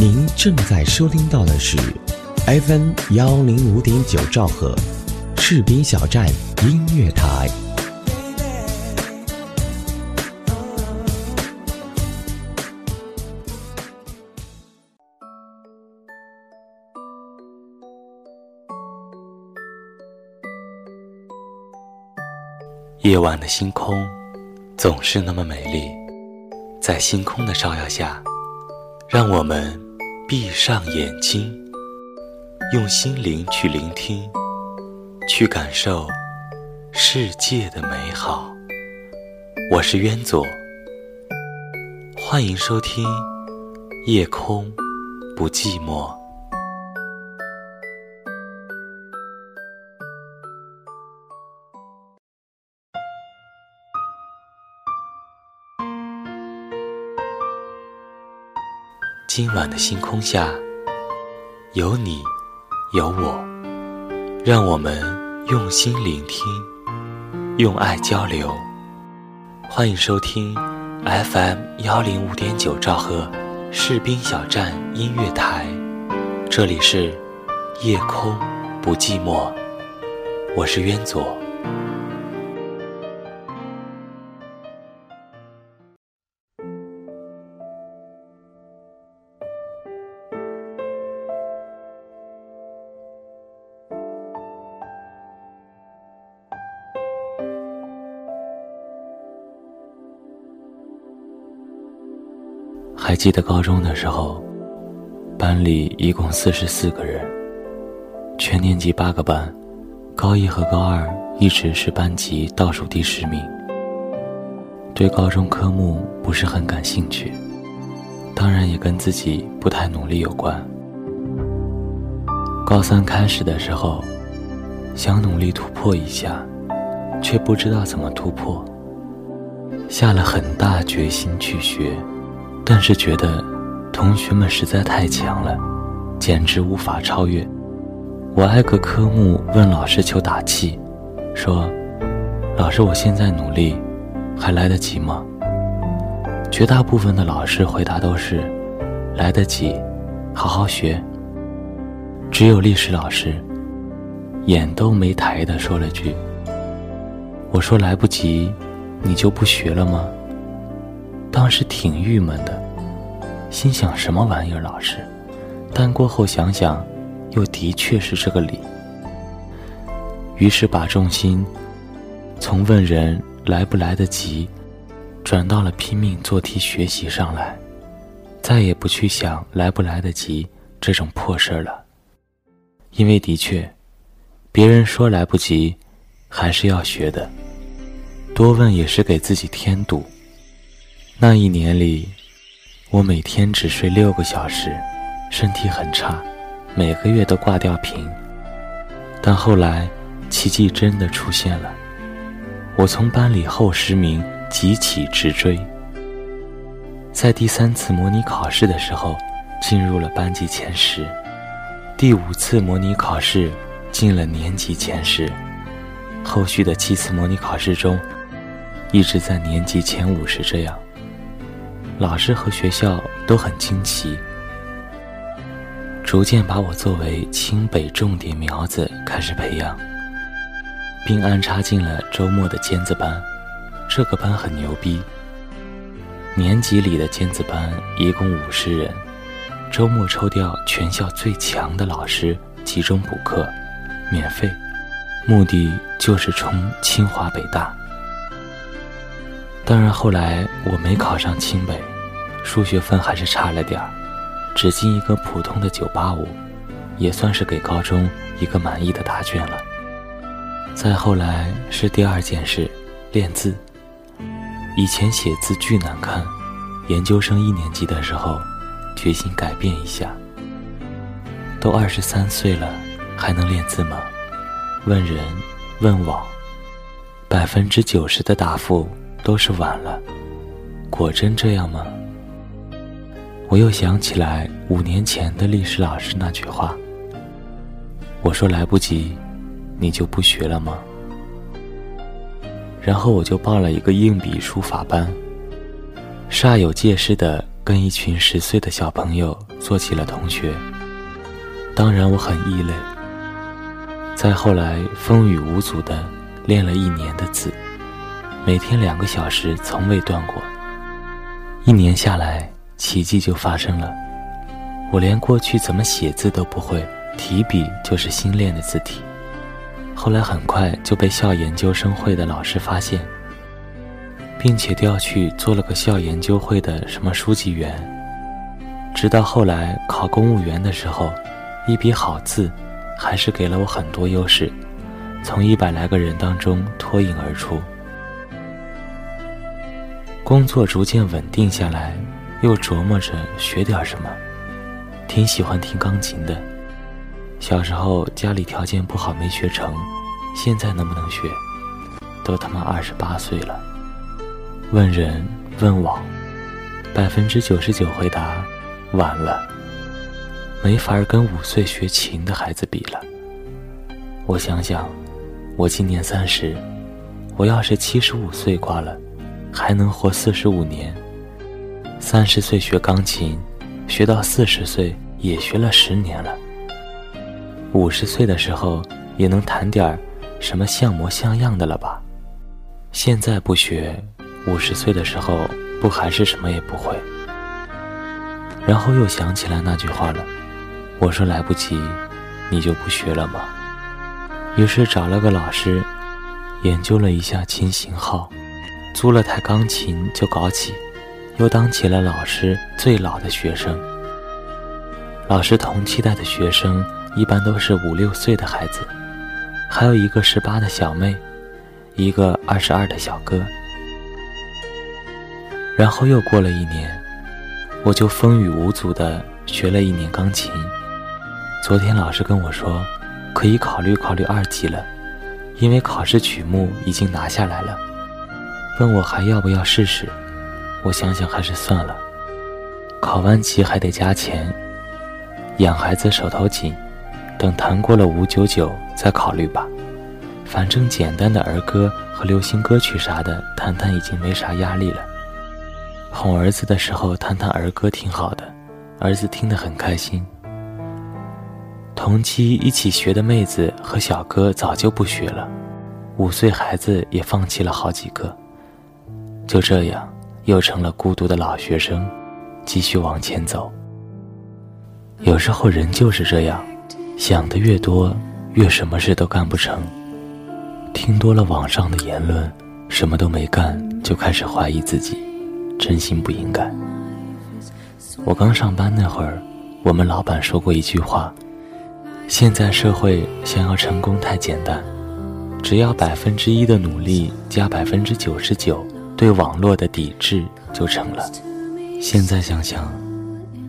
您正在收听到的是 FM 幺零五点九兆赫，赤兵小站音乐台。夜晚的星空总是那么美丽，在星空的照耀下，让我们闭上眼睛，用心灵去聆听，去感受世界的美好。我是渊左，欢迎收听《夜空不寂寞》。今晚的星空下，有你，有我，让我们用心聆听，用爱交流。欢迎收听 FM 幺零五点九兆赫士兵小站音乐台，这里是夜空不寂寞，我是渊左。还记得高中的时候，班里一共四十四个人，全年级八个班，高一和高二一直是班级倒数第十名。对高中科目不是很感兴趣，当然也跟自己不太努力有关。高三开始的时候，想努力突破一下，却不知道怎么突破，下了很大决心去学。但是觉得同学们实在太强了，简直无法超越。我挨个科目问老师求打气，说：“老师，我现在努力，还来得及吗？”绝大部分的老师回答都是：“来得及，好好学。”只有历史老师眼都没抬的说了句：“我说来不及，你就不学了吗？”当时挺郁闷的，心想什么玩意儿，老师？但过后想想，又的确是这个理。于是把重心从问人来不来得及，转到了拼命做题学习上来，再也不去想来不来得及这种破事儿了。因为的确，别人说来不及，还是要学的。多问也是给自己添堵。那一年里，我每天只睡六个小时，身体很差，每个月都挂吊瓶。但后来，奇迹真的出现了，我从班里后十名急起直追，在第三次模拟考试的时候，进入了班级前十；第五次模拟考试进了年级前十，后续的七次模拟考试中，一直在年级前五十这样。老师和学校都很惊奇，逐渐把我作为清北重点苗子开始培养，并安插进了周末的尖子班。这个班很牛逼，年级里的尖子班一共五十人，周末抽调全校最强的老师集中补课，免费，目的就是冲清华北大。当然，后来我没考上清北，数学分还是差了点儿，只进一个普通的985，也算是给高中一个满意的答卷了。再后来是第二件事，练字。以前写字巨难看，研究生一年级的时候，决心改变一下。都二十三岁了，还能练字吗？问人，问网，百分之九十的答复。都是晚了，果真这样吗？我又想起来五年前的历史老师那句话。我说来不及，你就不学了吗？然后我就报了一个硬笔书法班，煞有介事的跟一群十岁的小朋友做起了同学。当然，我很异类。再后来，风雨无阻的练了一年的字，每天两个小时，从未断过。一年下来，奇迹就发生了。我连过去怎么写字都不会，提笔就是新练的字体。后来很快就被校研究生会的老师发现，并且调去做了个校研究会的什么书记员。直到后来考公务员的时候，一笔好字，还是给了我很多优势，从一百来个人当中脱颖而出。工作逐渐稳定下来，又琢磨着学点什么。挺喜欢听钢琴的，小时候家里条件不好没学成，现在能不能学？都他妈二十八岁了，问人问网，百分之九十九回答晚了，没法跟五岁学琴的孩子比了。我想想，我今年三十，我要是七十五岁挂了，还能活四十五年。三十岁学钢琴。学到四十岁也学了十年了，五十岁的时候也能弹点儿什么像模像样的了吧？现在不学，五十岁的时候不还是什么也不会？然后又想起来那句话了，我说来不及，你就不学了吗？于是找了个老师，研究了一下琴型号，租了台钢琴就搞起。又当起了老师最老的学生。老师同期待的学生一般都是五六岁的孩子，还有一个十八的小妹，一个二十二的小哥。然后又过了一年，我就风雨无阻地学了一年钢琴。昨天老师跟我说，可以考虑考虑二级了，因为考试曲目已经拿下来了，问我还要不要试试。我想想还是算了，考完级还得加钱，养孩子手头紧，等谈过了五九九再考虑吧。反正简单的儿歌和流行歌曲啥的，谈谈已经没啥压力了。哄儿子的时候谈谈儿歌挺好的，儿子听得很开心。同期一起学的妹子和小哥早就不学了，五岁孩子也放弃了好几个。就这样。又成了孤独的老学生，继续往前走。有时候人就是这样，想的越多，越什么事都干不成。听多了网上的言论，什么都没干就开始怀疑自己，真心不应该。我刚上班那会儿，我们老板说过一句话：现在社会想要成功太简单，只要百分之一的努力加百分之九十九。对网络的抵制就成了。现在想想，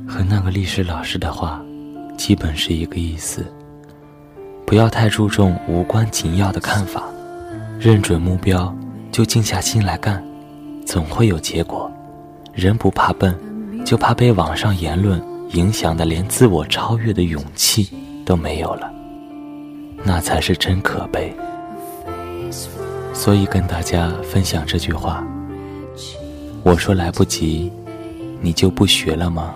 和那个历史老师的话，基本是一个意思。不要太注重无关紧要的看法，认准目标就静下心来干，总会有结果。人不怕笨，就怕被网上言论影响的连自我超越的勇气都没有了，那才是真可悲。所以跟大家分享这句话。我说来不及，你就不学了吗？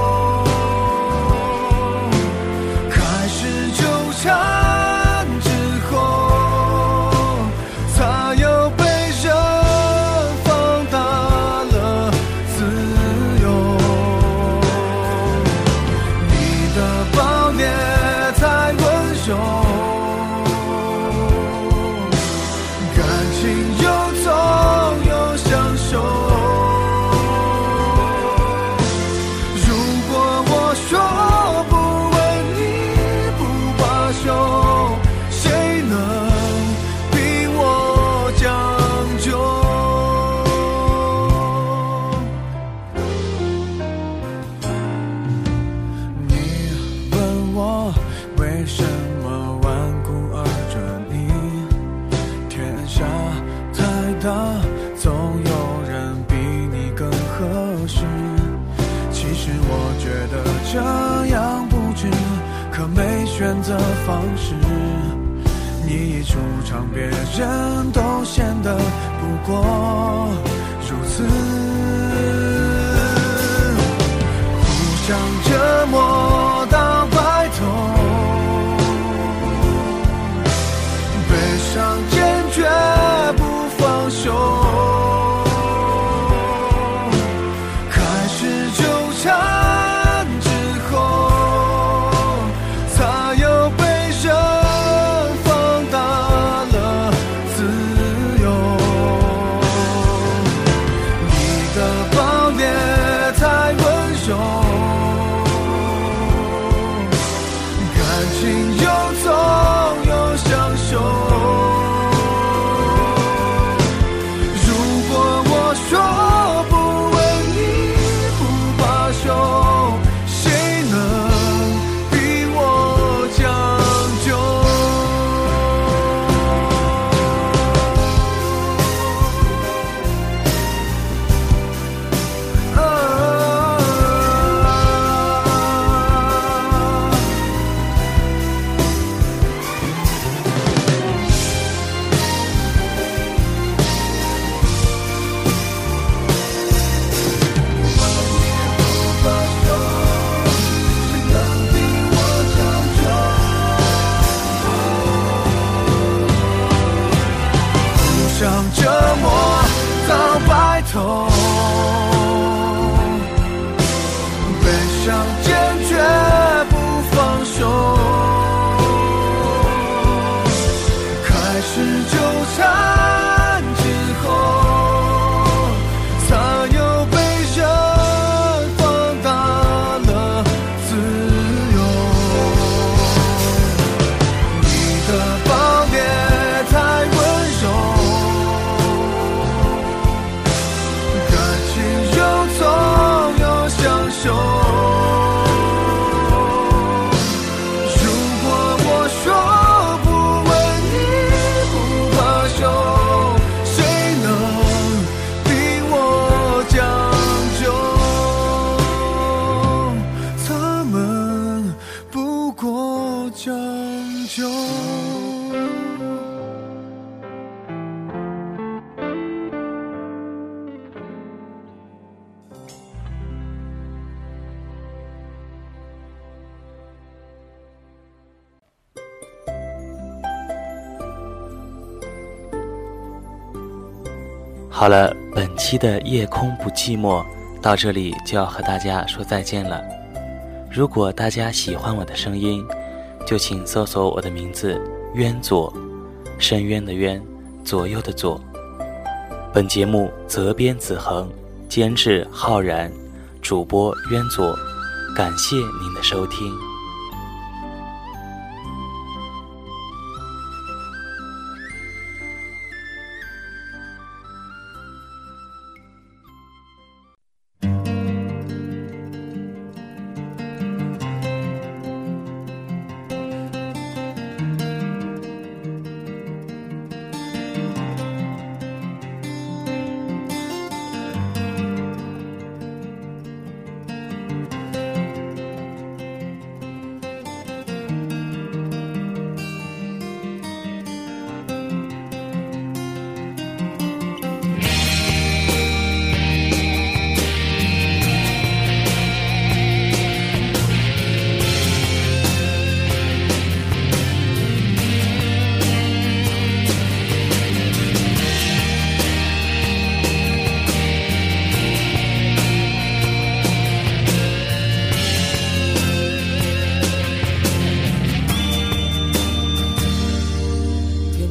是，其实我觉得这样不值，可没选择方式。你一出场，别人都显得不过如此，互相折磨。好了，本期的夜空不寂寞到这里就要和大家说再见了。如果大家喜欢我的声音，就请搜索我的名字“渊左”，深渊的渊，左右的左。本节目责编子恒，监制浩然，主播渊左。感谢您的收听。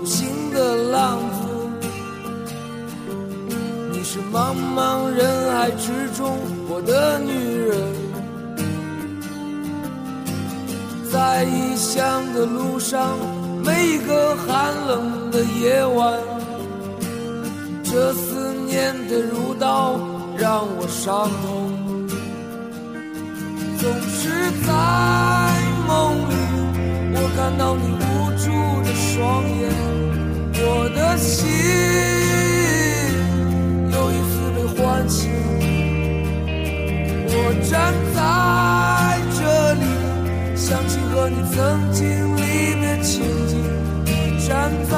独行的浪子，你是茫茫人海之中我的女人，在异乡的路上，每一个寒冷的夜晚，这思念的如刀让我伤痛，总是在。看到你无助的双眼，我的心又一次被唤醒。我站在这里，想起和你曾经离别情景。你站在